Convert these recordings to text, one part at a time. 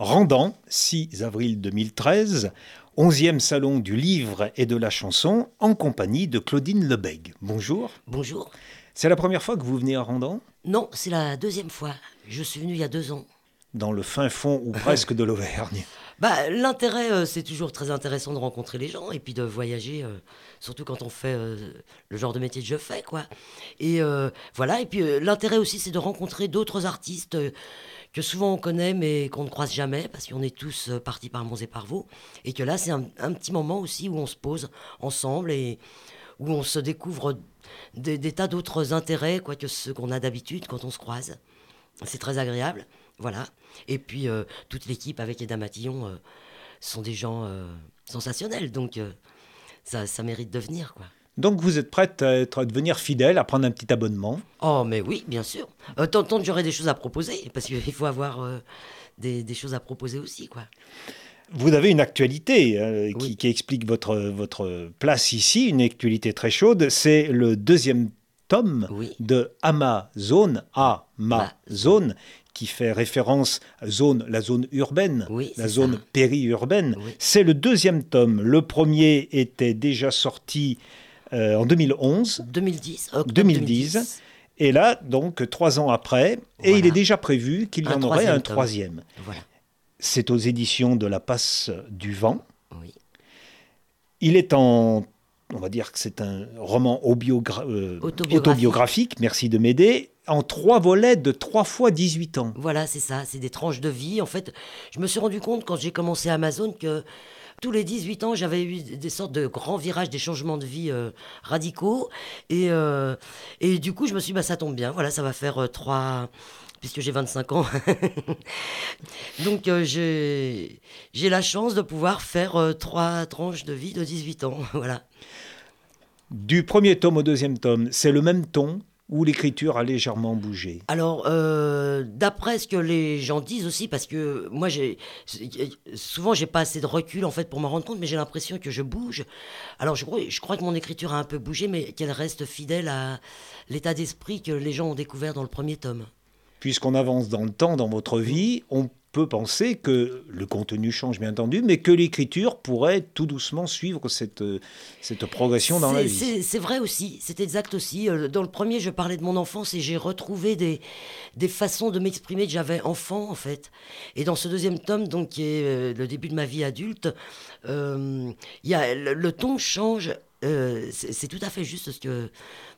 Rendant, 6 avril 2013, 11e salon du livre et de la chanson, en compagnie de Claudine Lebègue. Bonjour. Bonjour. C'est la première fois que vous venez à Rendant? Non, c'est la deuxième fois. Je suis venu il y a deux ans. Dans le fin fond ou presque de l'Auvergne bah, L'intérêt, euh, c'est toujours très intéressant de rencontrer les gens et puis de voyager, euh, surtout quand on fait euh, le genre de métier que je fais. quoi. Et voilà, et puis l'intérêt aussi, c'est de rencontrer d'autres artistes que souvent on connaît mais qu'on ne croise jamais parce qu'on est tous partis par Mons et par Vaux. Et que là, c'est un, petit moment aussi où on se pose ensemble et où on se découvre des, tas d'autres intérêts quoi, que ceux qu'on a d'habitude quand on se croise. C'est très agréable. Voilà. Et puis, euh, toute l'équipe avec Eda Matillon euh, sont des gens euh, sensationnels. Donc, ça, ça, mérite de venir, quoi. Donc, vous êtes prête à, être, à devenir fidèle, à prendre un petit abonnement Oh, mais oui, bien sûr. tant, tant j'aurai des choses à proposer, parce qu'il faut avoir des, des, choses à proposer aussi, quoi. Vous avez une actualité qui, qui, explique votre, votre place ici, une actualité très chaude. C'est le deuxième tome de Amazon, Amazon, qui fait référence à zone, la zone urbaine, la zone périurbaine. C'est le deuxième tome. Le premier était déjà sorti euh, en 2011. 2010. 2010. Et là, donc, trois ans après, et il est déjà prévu qu'il y en aurait un troisième. C'est aux éditions de La Passe du Vent. Il est en on va dire que c'est un roman euh, autobiographique. merci de m'aider, en trois volets de trois fois 18 ans. Voilà, c'est ça, c'est des tranches de vie. En fait, je me suis rendu compte quand j'ai commencé Amazon que tous les 18 ans, j'avais eu des sortes de grands virages, des changements de vie euh, radicaux. Et, euh, et du coup, je me suis dit, bah, ça tombe bien, voilà, ça va faire trois puisque j'ai 25 ans. Donc j'ai la chance de pouvoir faire trois tranches de vie de 18 ans. voilà. Du premier tome au deuxième tome, c'est le même ton ou l'écriture a légèrement bougé Alors, euh, d'après ce que les gens disent aussi, parce que moi, j'ai souvent, j'ai pas assez de recul en fait pour me rendre compte, mais j'ai l'impression que je bouge. Alors, je crois, je crois que mon écriture a un peu bougé, mais qu'elle reste fidèle à l'état d'esprit que les gens ont découvert dans le premier tome. Puisqu'on avance dans le temps, dans votre vie, on peut penser que le contenu change bien entendu, mais que l'écriture pourrait tout doucement suivre cette, cette progression dans la vie. C'est vrai aussi, c'est exact aussi. Euh, dans le premier, je parlais de mon enfance et j'ai retrouvé des, des façons de m'exprimer que j'avais enfant en fait. Et dans ce deuxième tome, donc qui est euh, le début de ma vie adulte, euh, y a, le ton change euh, c'est tout à fait juste ce que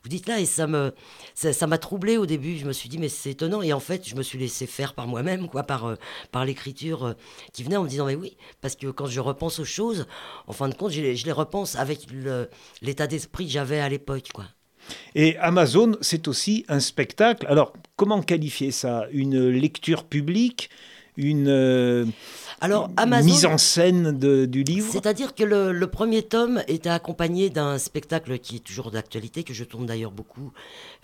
vous dites là et ça me ça m'a troublé au début. Je me suis dit mais c'est étonnant. Et en fait je me suis laissé faire par moi-même quoi par euh, par l'écriture euh, qui venait en me disant mais oui parce que quand je repense aux choses en fin de compte je, les repense avec l'état d'esprit que j'avais à l'époque quoi. Et Amazon, c'est aussi un spectacle. Alors, comment qualifier ça? Une lecture publique? Une alors, mise en scène du livre C'est-à-dire que le, premier tome était accompagné d'un spectacle qui est toujours d'actualité, que je tourne d'ailleurs beaucoup,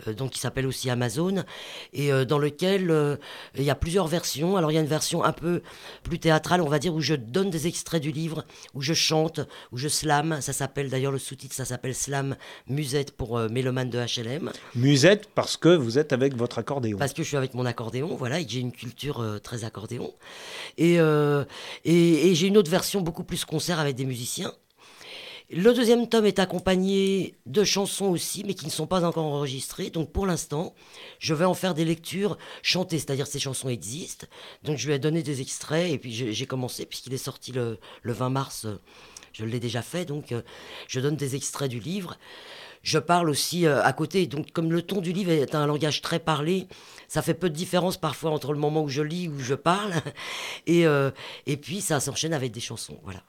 euh, donc qui s'appelle aussi Amazon, et euh, dans lequel euh, il y a plusieurs versions. Alors il y a une version un peu plus théâtrale, on va dire, où je donne des extraits du livre, où je chante, où je slam. Ça s'appelle d'ailleurs le sous-titre, ça s'appelle Slam Musette pour Mélomane de HLM. Musette parce que vous êtes avec votre accordéon. Parce que je suis avec mon accordéon, voilà, et que j'ai une culture très accordéon. Et et, j'ai une autre version beaucoup plus concert avec des musiciens. Le deuxième tome est accompagné de chansons aussi, mais qui ne sont pas encore enregistrées. Donc pour l'instant, je vais en faire des lectures chantées, c'est-à-dire ces chansons existent. Donc je vais donner des extraits, et puis j'ai commencé, puisqu'il est sorti le, 20 mars, je l'ai déjà fait, donc euh, je donne des extraits du livre. Je parle aussi euh, à côté, donc comme le ton du livre est un langage très parlé, ça fait peu de différence parfois entre le moment où je lis, où je parle, et, euh, et puis ça s'enchaîne avec des chansons, voilà.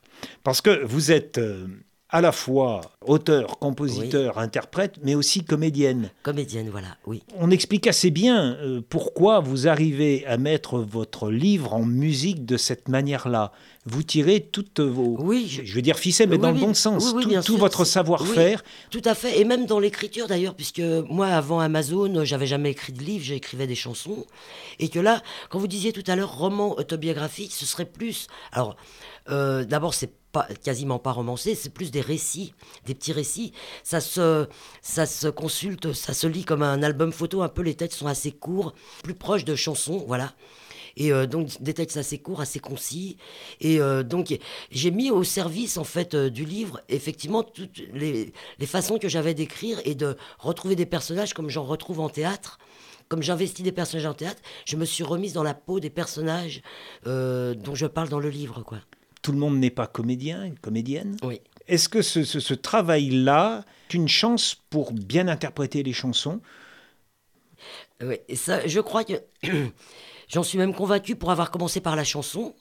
Parce que vous êtes euh, à la fois auteur, compositeur, interprète, mais aussi comédienne. Comédienne, voilà, oui. On explique assez bien pourquoi vous arrivez à mettre votre livre en musique de cette manière-là vous tirez toutes vos, oui, je, veux dire ficelles, mais dans le bon sens, tout, votre savoir-faire. tout à fait, et même dans l'écriture d'ailleurs, puisque moi, avant Amazon, j'avais jamais écrit de livre, j'écrivais des chansons, et que là, quand vous disiez tout à l'heure roman autobiographique, ce serait plus... Alors, euh, d'abord, c'est pas, quasiment pas romancé, c'est plus des récits, des petits récits. Ça se, ça se consulte, ça se lit comme un album photo, un peu les têtes sont assez courts, plus proches de chansons, voilà. Et donc des textes assez courts, assez concis. Et donc j'ai mis au service en fait du livre effectivement toutes les, les façons que j'avais d'écrire et de retrouver des personnages comme j'en retrouve en théâtre comme j'investis des personnages en théâtre, je me suis remise dans la peau des personnages euh, dont je parle dans le livre. Quoi. Tout le monde n'est pas comédien, comédienne Oui. Est-ce que ce, ce travail-là est une chance pour bien interpréter les chansons? Oui, ça, je crois que j'en suis même convaincu pour avoir commencé par la chanson.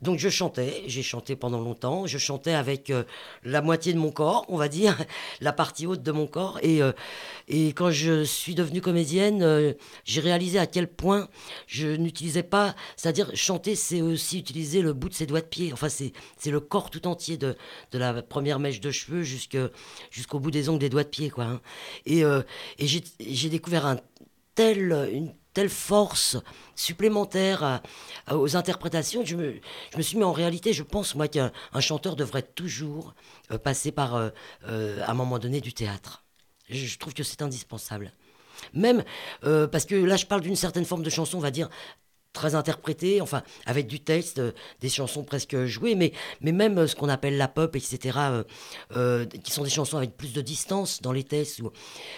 Donc je chantais, j'ai chanté pendant longtemps, je chantais avec euh, la moitié de mon corps, on va dire, la partie haute de mon corps. Et, euh, quand je suis devenue comédienne, euh, j'ai réalisé à quel point je n'utilisais pas, c'est-à-dire chanter, c'est aussi utiliser le bout de ses doigts de pied. Enfin, c'est le corps tout entier de, de la première mèche de cheveux jusqu'au bout des ongles des doigts de pied. Quoi, hein. Et, et j'ai découvert un tel, une telle force supplémentaire aux interprétations. Je me, suis mis en réalité, je pense, moi, qu'un chanteur devrait toujours euh, passer par, euh, euh, à un moment donné, du théâtre. Je, trouve que c'est indispensable. Même parce que là, je parle d'une certaine forme de chanson, on va dire, très interprété, enfin avec du texte, euh, des chansons presque jouées, mais, mais même euh, ce qu'on appelle la pop, etc., euh, qui sont des chansons avec plus de distance dans les textes,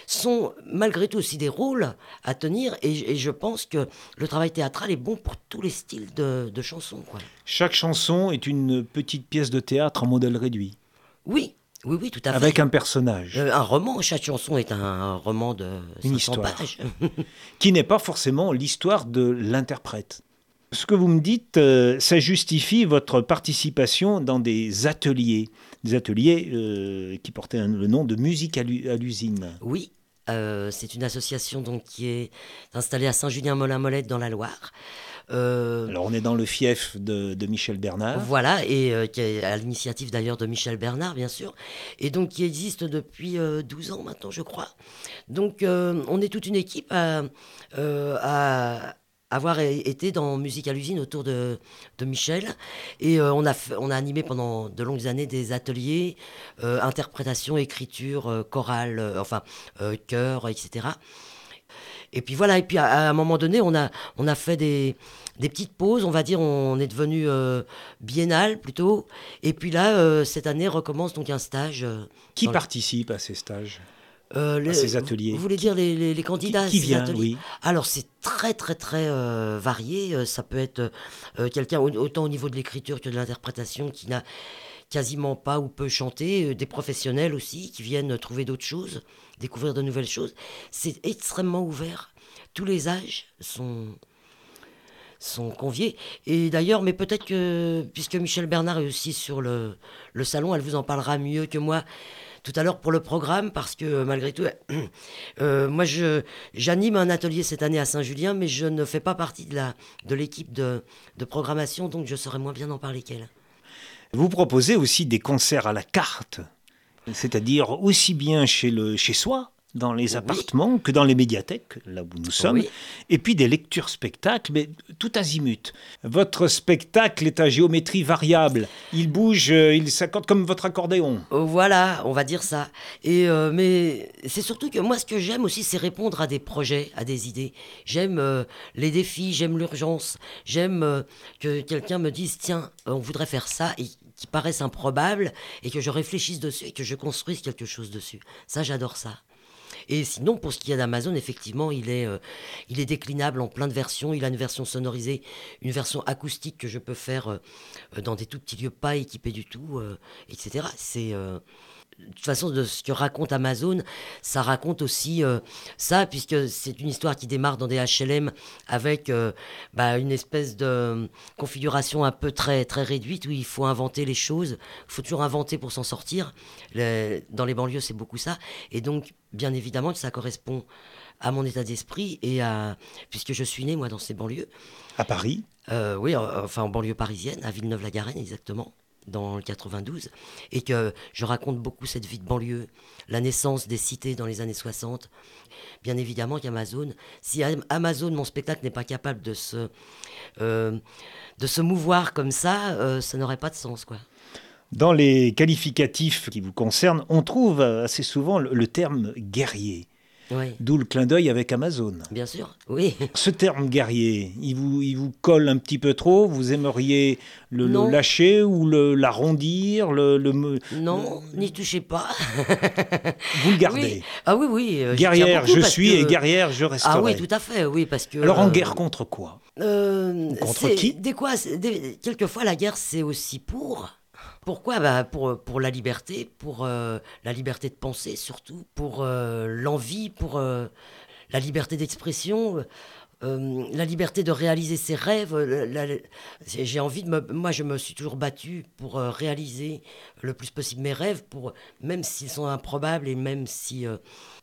sont malgré tout aussi des rôles à tenir, et, je pense que le travail théâtral est bon pour tous les styles de, de chansons. Quoi. Chaque chanson est une petite pièce de théâtre en modèle réduit. Oui, oui, oui, tout à fait. Avec un personnage. un roman, chaque chanson est un roman de Une histoire. qui n'est pas forcément l'histoire de l'interprète. Ce que vous me dites, euh, ça justifie votre participation dans des ateliers, des ateliers euh, qui portaient le nom de Musique à l'usine. Oui, euh, c'est une association donc qui est installée à Saint-Julien-Molin-Molette dans la Loire. Euh, Alors on est dans le fief de, Michel Bernard. Voilà, et euh, qui est à l'initiative d'ailleurs de Michel Bernard, bien sûr, et donc qui existe depuis 12 euh, ans maintenant, je crois. Donc on est toute une équipe à, avoir été dans Musique à l'usine autour de, Michel. Et on, a, on a animé pendant de longues années des ateliers, interprétation, écriture, chorale, enfin, chœur, etc. Et puis voilà, et puis à, un moment donné, on a, on a fait des, des petites pauses, on va dire, on est devenu euh, biennal plutôt. Et puis là, euh, cette année recommence donc un stage. Euh, qui participe à ces stages? À ces ateliers Vous voulez dire les, les, candidats Qui, vient, oui. Alors c'est très très très varié. Ça peut être quelqu'un autant au niveau de l'écriture que de l'interprétation qui n'a quasiment pas ou peu chanté, des professionnels aussi qui viennent trouver d'autres choses découvrir de nouvelles choses. C'est extrêmement ouvert. Tous les âges sont, sont conviés. Et d'ailleurs, mais peut-être que, puisque Michel Bernard est aussi sur le, le salon, elle vous en parlera mieux que moi tout à l'heure pour le programme, parce que malgré tout, euh, moi j'anime un atelier cette année à Saint-Julien, mais je ne fais pas partie de l'équipe de, de, programmation, donc je saurais moins bien en parler qu'elle. Vous proposez aussi des concerts à la carte c'est-à-dire aussi bien chez, le, chez soi, dans les appartements, que dans les médiathèques, là où nous sommes, et puis des lectures spectacles, mais tout azimut. Votre spectacle est à géométrie variable, il bouge, euh, il s'accorde comme votre accordéon. Oh, voilà, on va dire ça. Et euh, mais c'est surtout que moi, ce que j'aime aussi, c'est répondre à des projets, à des idées. J'aime euh, les défis, j'aime l'urgence, j'aime que quelqu'un me dise, tiens, on voudrait faire ça, et qui paraissent improbables et que je réfléchisse dessus et que je construise quelque chose dessus. Ça, j'adore ça. Et sinon, pour ce qui est d'Amazon, effectivement, il est, euh, il est déclinable en plein de versions. Il a une version sonorisée, une version acoustique que je peux faire euh, dans des tout petits lieux pas équipés du tout, euh, etc. C'est de toute façon, de ce que raconte Amazon, ça raconte aussi euh, ça, puisque c'est une histoire qui démarre dans des HLM avec euh, bah, une espèce de configuration un peu très, très réduite où il faut inventer les choses. Il faut toujours inventer pour s'en sortir. dans les banlieues, c'est beaucoup ça. Et donc, bien évidemment, ça correspond à mon état d'esprit et à. Puisque je suis né, moi, dans ces banlieues. À Paris? Euh, Oui, enfin en banlieue parisienne, à Villeneuve-la-Garenne, exactement dans le 92, et que je raconte beaucoup cette vie de banlieue, la naissance des cités dans les années 60. Bien évidemment qu'Amazon, si Amazon, mon spectacle, n'est pas capable de se, euh, de se mouvoir comme ça, euh, ça n'aurait pas de sens. quoi. Dans les qualificatifs qui vous concernent, on trouve assez souvent le, terme guerrier. D'où le clin d'œil avec Amazon. Bien sûr, oui. Ce terme guerrier, il vous, il vous colle un petit peu trop? Vous aimeriez le, lâcher ou l'arrondir le, le, Non, n'y touchez pas. vous le gardez Ah oui, oui. Euh, guerrière, je suis et guerrière, je resterai. Ah oui, tout à fait, oui, parce que... Alors en euh, guerre contre quoi? euh, Contre qui? des quoi, Quelquefois, la guerre, c'est aussi pour... Pourquoi? Bah pour, pour la liberté, pour euh, la liberté de penser surtout, pour euh, l'envie, pour euh, la liberté d'expression, la liberté de réaliser ses rêves. J'ai envie de me... Moi, je me suis toujours battu pour réaliser le plus possible mes rêves, pour, même s'ils sont improbables et même si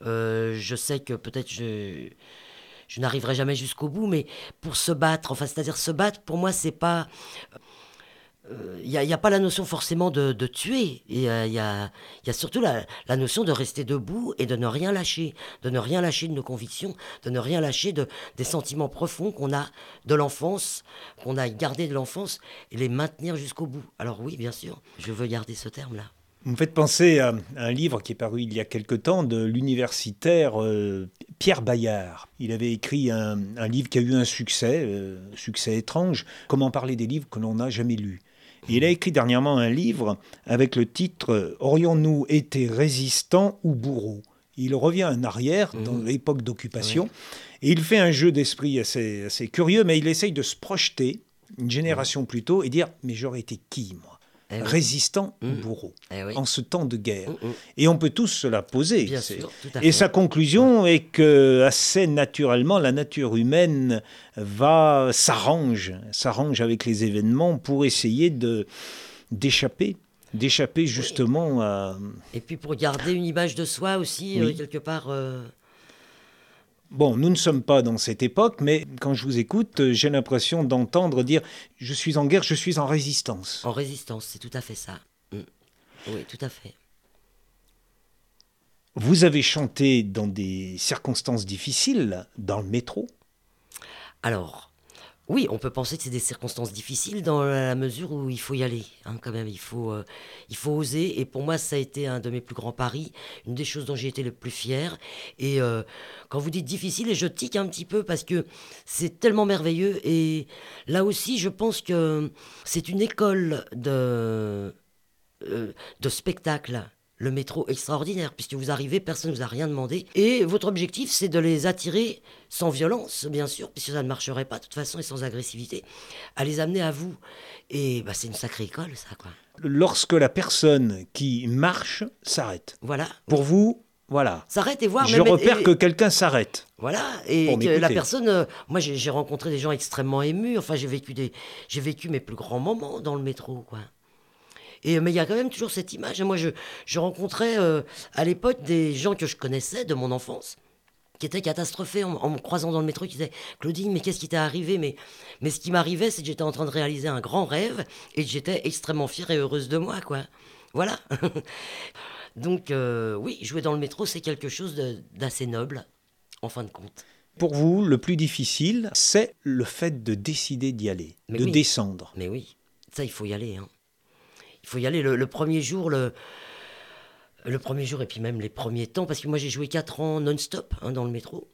je sais que peut-être je je n'arriverai jamais jusqu'au bout, mais pour se battre, enfin, c'est-à-dire se battre, pour moi, c'est pas il euh, n'y a, pas la notion forcément de, tuer. Il y a, surtout la, notion de rester debout et de ne rien lâcher, de ne rien lâcher de nos convictions, de ne rien lâcher de, des sentiments profonds qu'on a de l'enfance, qu'on a gardé de l'enfance, et les maintenir jusqu'au bout. Alors oui, bien sûr, je veux garder ce terme-là. Vous me faites penser à un livre qui est paru il y a quelque temps de l'universitaire euh, Pierre Bayard. Il avait écrit un, livre qui a eu un succès, euh, succès étrange, Comment parler des livres que l'on n'a jamais lus il a écrit dernièrement un livre avec le titre Aurions-nous été résistants ou bourreaux? Il revient en arrière dans mmh. l'époque d'occupation et il fait un jeu d'esprit assez, assez curieux, mais il essaye de se projeter une génération plus tôt et dire Mais j'aurais été qui, moi? Eh résistant ou mmh. bourreau eh en ce temps de guerre. Mmh, et on peut tous se la poser. et sa conclusion est que assez naturellement, la nature humaine va s'arrange, s'arrange avec les événements pour essayer de d'échapper d'échapper justement à... Et puis pour garder une image de soi aussi, euh, quelque part... Euh, Bon, nous ne sommes pas dans cette époque, mais quand je vous écoute, j'ai l'impression d'entendre dire je suis en guerre, je suis en résistance. En résistance, c'est tout à fait ça. Mm. Oui, tout à fait. Vous avez chanté dans des circonstances difficiles, dans le métro? Alors, oui, on peut penser que c'est des circonstances difficiles dans la mesure où il faut y aller, hein, quand même. Il faut, euh, il faut oser. Et pour moi, ça a été un de mes plus grands paris, une des choses dont j'ai été le plus fier. Et euh, quand vous dites difficile, je tique un petit peu parce que c'est tellement merveilleux. Et là aussi, je pense que c'est une école de, euh, de spectacle le métro extraordinaire, puisque vous arrivez, personne ne vous a rien demandé. Et votre objectif, c'est de les attirer, sans violence, bien sûr, puisque ça ne marcherait pas de toute façon et sans agressivité, à les amener à vous. Et bah, c'est une sacrée école, ça, quoi. Lorsque la personne qui marche s'arrête. Voilà. Pour vous, voilà. S'arrête et voir. Je repère que quelqu'un s'arrête. Voilà. Et que la personne. Euh, moi, j'ai rencontré des gens extrêmement émus. Enfin, j'ai vécu des, j'ai vécu mes plus grands moments dans le métro, quoi. Et, mais il y a quand même toujours cette image. Moi, je, je rencontrais euh, à l'époque des gens que je connaissais de mon enfance qui étaient catastrophés en, me croisant dans le métro, qui disaient Claudine, mais qu'est-ce qui t'est arrivé? Mais, mais ce qui m'arrivait, c'est que j'étais en train de réaliser un grand rêve et j'étais extrêmement fière et heureuse de moi, quoi. Voilà. Donc, euh, oui, jouer dans le métro, c'est quelque chose d'assez noble, en fin de compte. Pour vous, le plus difficile, c'est le fait de décider d'y aller, de descendre. Mais oui, ça, il faut y aller. Hein il faut y aller le, premier jour, le, premier jour et puis même les premiers temps, parce que moi j'ai joué 4 ans non-stop hein, dans le métro.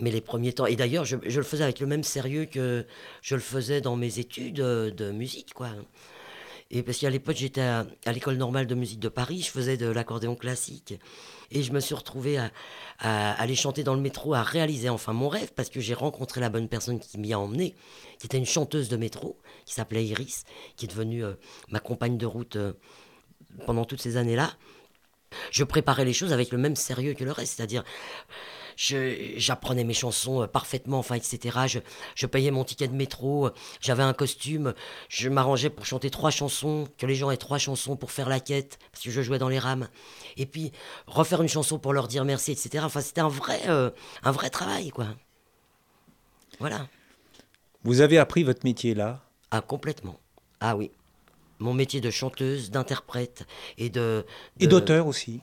Mais les premiers temps, et d'ailleurs je, je, le faisais avec le même sérieux que je le faisais dans mes études de musique, quoi. Et parce qu'à l'époque, j'étais à, l'école normale de musique de Paris, je faisais de l'accordéon classique. Et je me suis retrouvé à, aller chanter dans le métro, à réaliser enfin mon rêve, parce que j'ai rencontré la bonne personne qui m'y a emmené, qui était une chanteuse de métro, qui s'appelait Iris, qui est devenue euh, ma compagne de route euh, pendant toutes ces années-là. Je préparais les choses avec le même sérieux que le reste, c'est-à-dire j'apprenais mes chansons euh, parfaitement, enfin, etc. Je, je, payais mon ticket de métro, euh, j'avais un costume, je m'arrangeais pour chanter trois chansons, que les gens aient trois chansons pour faire la quête, parce que je jouais dans les rames. Et puis, refaire une chanson pour leur dire merci, etc. Enfin, c'était un vrai, euh, un vrai travail, quoi. Voilà. Vous avez appris votre métier là? Ah, complètement. Ah oui. Mon métier de chanteuse, d'interprète et de... Et d'auteur aussi?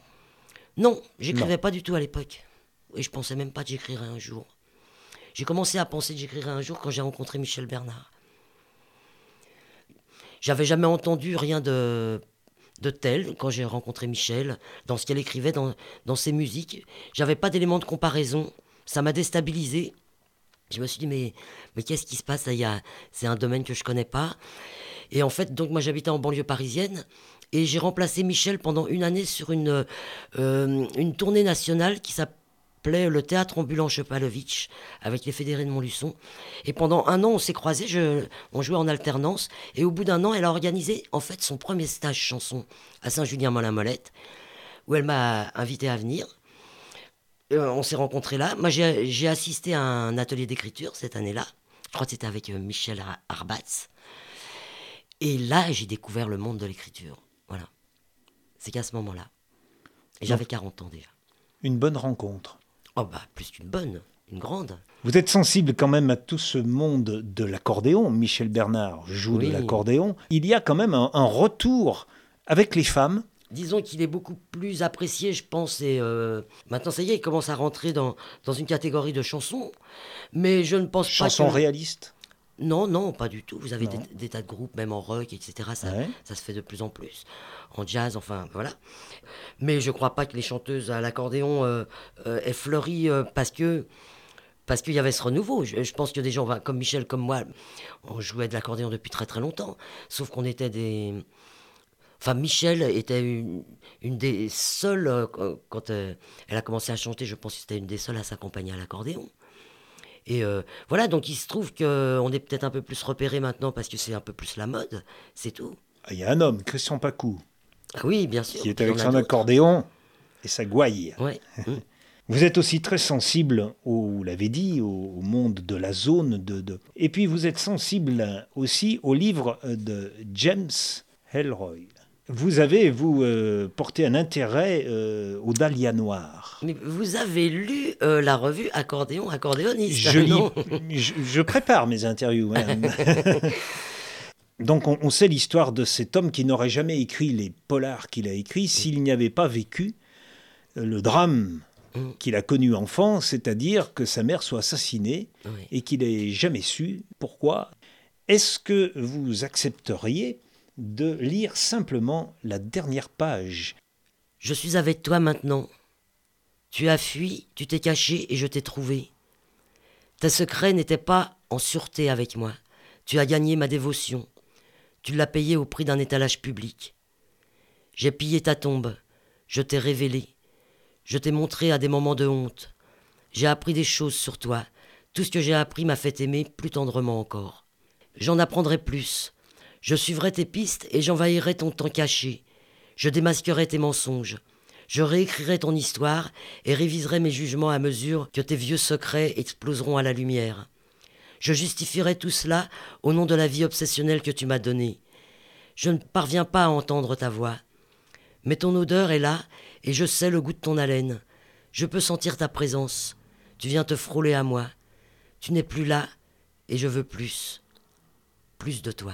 Non, j'écrivais pas du tout à l'époque. Et je pensais même pas que j'écrirais un jour. J'ai commencé à penser que j'écrirais un jour quand j'ai rencontré Michel Bernard. J'avais jamais entendu rien de, de tel quand j'ai rencontré Michel, dans ce qu'elle écrivait dans, dans ses musiques. J'avais pas d'éléments de comparaison. Ça m'a déstabilisé. Je me suis dit, mais, mais qu'est-ce qui se passe C'est un domaine que je connais pas. Et en fait, donc moi j'habitais en banlieue parisienne. Et j'ai remplacé Michel pendant une année sur une, euh, une tournée nationale qui s'appelle le théâtre ambulant Chepalovitch avec les fédérés de Montluçon. Et pendant un an, on s'est croisés, je, on jouait en alternance. Et au bout d'un an, elle a organisé en fait son premier stage chanson à Saint-Julien-Molin-Molette, où elle m'a invité à venir. Euh, on s'est rencontrés là. Moi, j'ai assisté à un atelier d'écriture cette année-là. Je crois que c'était avec euh, Michel Arbatz. Et là, j'ai découvert le monde de l'écriture. Voilà. C'est qu'à ce moment-là. J'avais 40 ans déjà. Une bonne rencontre. Oh bah, plus qu'une bonne, une grande. Vous êtes sensible quand même à tout ce monde de l'accordéon. Michel Bernard joue de l'accordéon. Il y a quand même un, retour avec les femmes. Disons qu'il est beaucoup plus apprécié, je pense. Et euh, maintenant, ça y est, il commence à rentrer dans, dans une catégorie de chansons. Mais je ne pense pas. Chansons réalistes non, non, pas du tout. Vous avez des, tas de groupes, même en rock, etc. Ça, ça se fait de plus en plus. En jazz, enfin, voilà. Mais je ne crois pas que les chanteuses à l'accordéon euh, euh, aient fleuri euh, parce que parce qu'il y avait ce renouveau. Je, pense que des gens comme Michel, comme moi, on jouait de l'accordéon depuis très très longtemps. Sauf qu'on était des... Enfin, Michel était une, une des seules, quand elle a commencé à chanter, je pense que c'était une des seules à s'accompagner à l'accordéon. Et euh, voilà, donc il se trouve qu'on est peut-être un peu plus repéré maintenant parce que c'est un peu plus la mode, c'est tout. Ah, il y a un homme, Christian Pacou. Ah oui, bien sûr. Qui est avec son accordéon et sa gouaille. Ouais. Vous êtes aussi très sensible, au, vous l'avez dit, au, monde de la zone. De, de, Et puis vous êtes sensible aussi au livre de James Helroy. Vous avez, vous, euh, porté un intérêt euh, au Dahlia Noir. Mais vous avez lu euh, la revue Accordéon, Accordéoniste je, je, prépare mes interviews. Donc on, sait l'histoire de cet homme qui n'aurait jamais écrit les polars qu'il a écrits s'il n'y avait pas vécu le drame mm. qu'il a connu enfant, c'est-à-dire que sa mère soit assassinée et qu'il n'ait jamais su pourquoi. Est-ce que vous accepteriez de lire simplement la dernière page. Je suis avec toi maintenant. Tu as fui, tu t'es caché et je t'ai trouvé. Tes secrets n'étaient pas en sûreté avec moi. Tu as gagné ma dévotion. Tu l'as payé au prix d'un étalage public. J'ai pillé ta tombe. Je t'ai révélé. Je t'ai montré à des moments de honte. J'ai appris des choses sur toi. Tout ce que j'ai appris m'a fait aimer plus tendrement encore. J'en apprendrai plus. Je suivrai tes pistes et j'envahirai ton temps caché. Je démasquerai tes mensonges. Je réécrirai ton histoire et réviserai mes jugements à mesure que tes vieux secrets exploseront à la lumière. Je justifierai tout cela au nom de la vie obsessionnelle que tu m'as donnée. Je ne parviens pas à entendre ta voix. Mais ton odeur est là et je sais le goût de ton haleine. Je peux sentir ta présence. Tu viens te frôler à moi. Tu n'es plus là et je veux plus. Plus de toi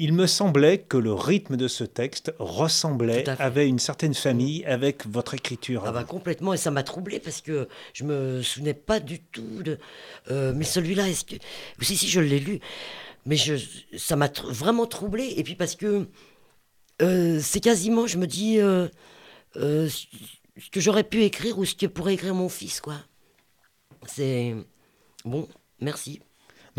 il me semblait que le rythme de ce texte ressemblait, avait une certaine famille avec votre écriture. Ah bah complètement, et ça m'a troublé parce que je me souvenais pas du tout de. Euh, mais celui-là, est-ce que. Si, si, je l'ai lu, mais je, ça m'a vraiment troublé, et puis parce que euh, c'est quasiment, je me dis, euh, ce que j'aurais pu écrire ou ce que pourrait écrire mon fils, quoi. C'est. Bon, merci.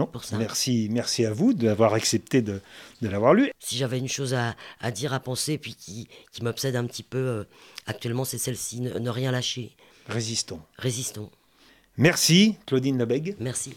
Non, Merci, merci à vous d'avoir accepté de, l'avoir lu. Si j'avais une chose à, dire, à penser, puis qui, qui m'obsède un petit peu euh, actuellement, c'est celle-ci, ne, ne, rien lâcher. Résistons. Résistons. Merci, Claudine Lebègue. Merci.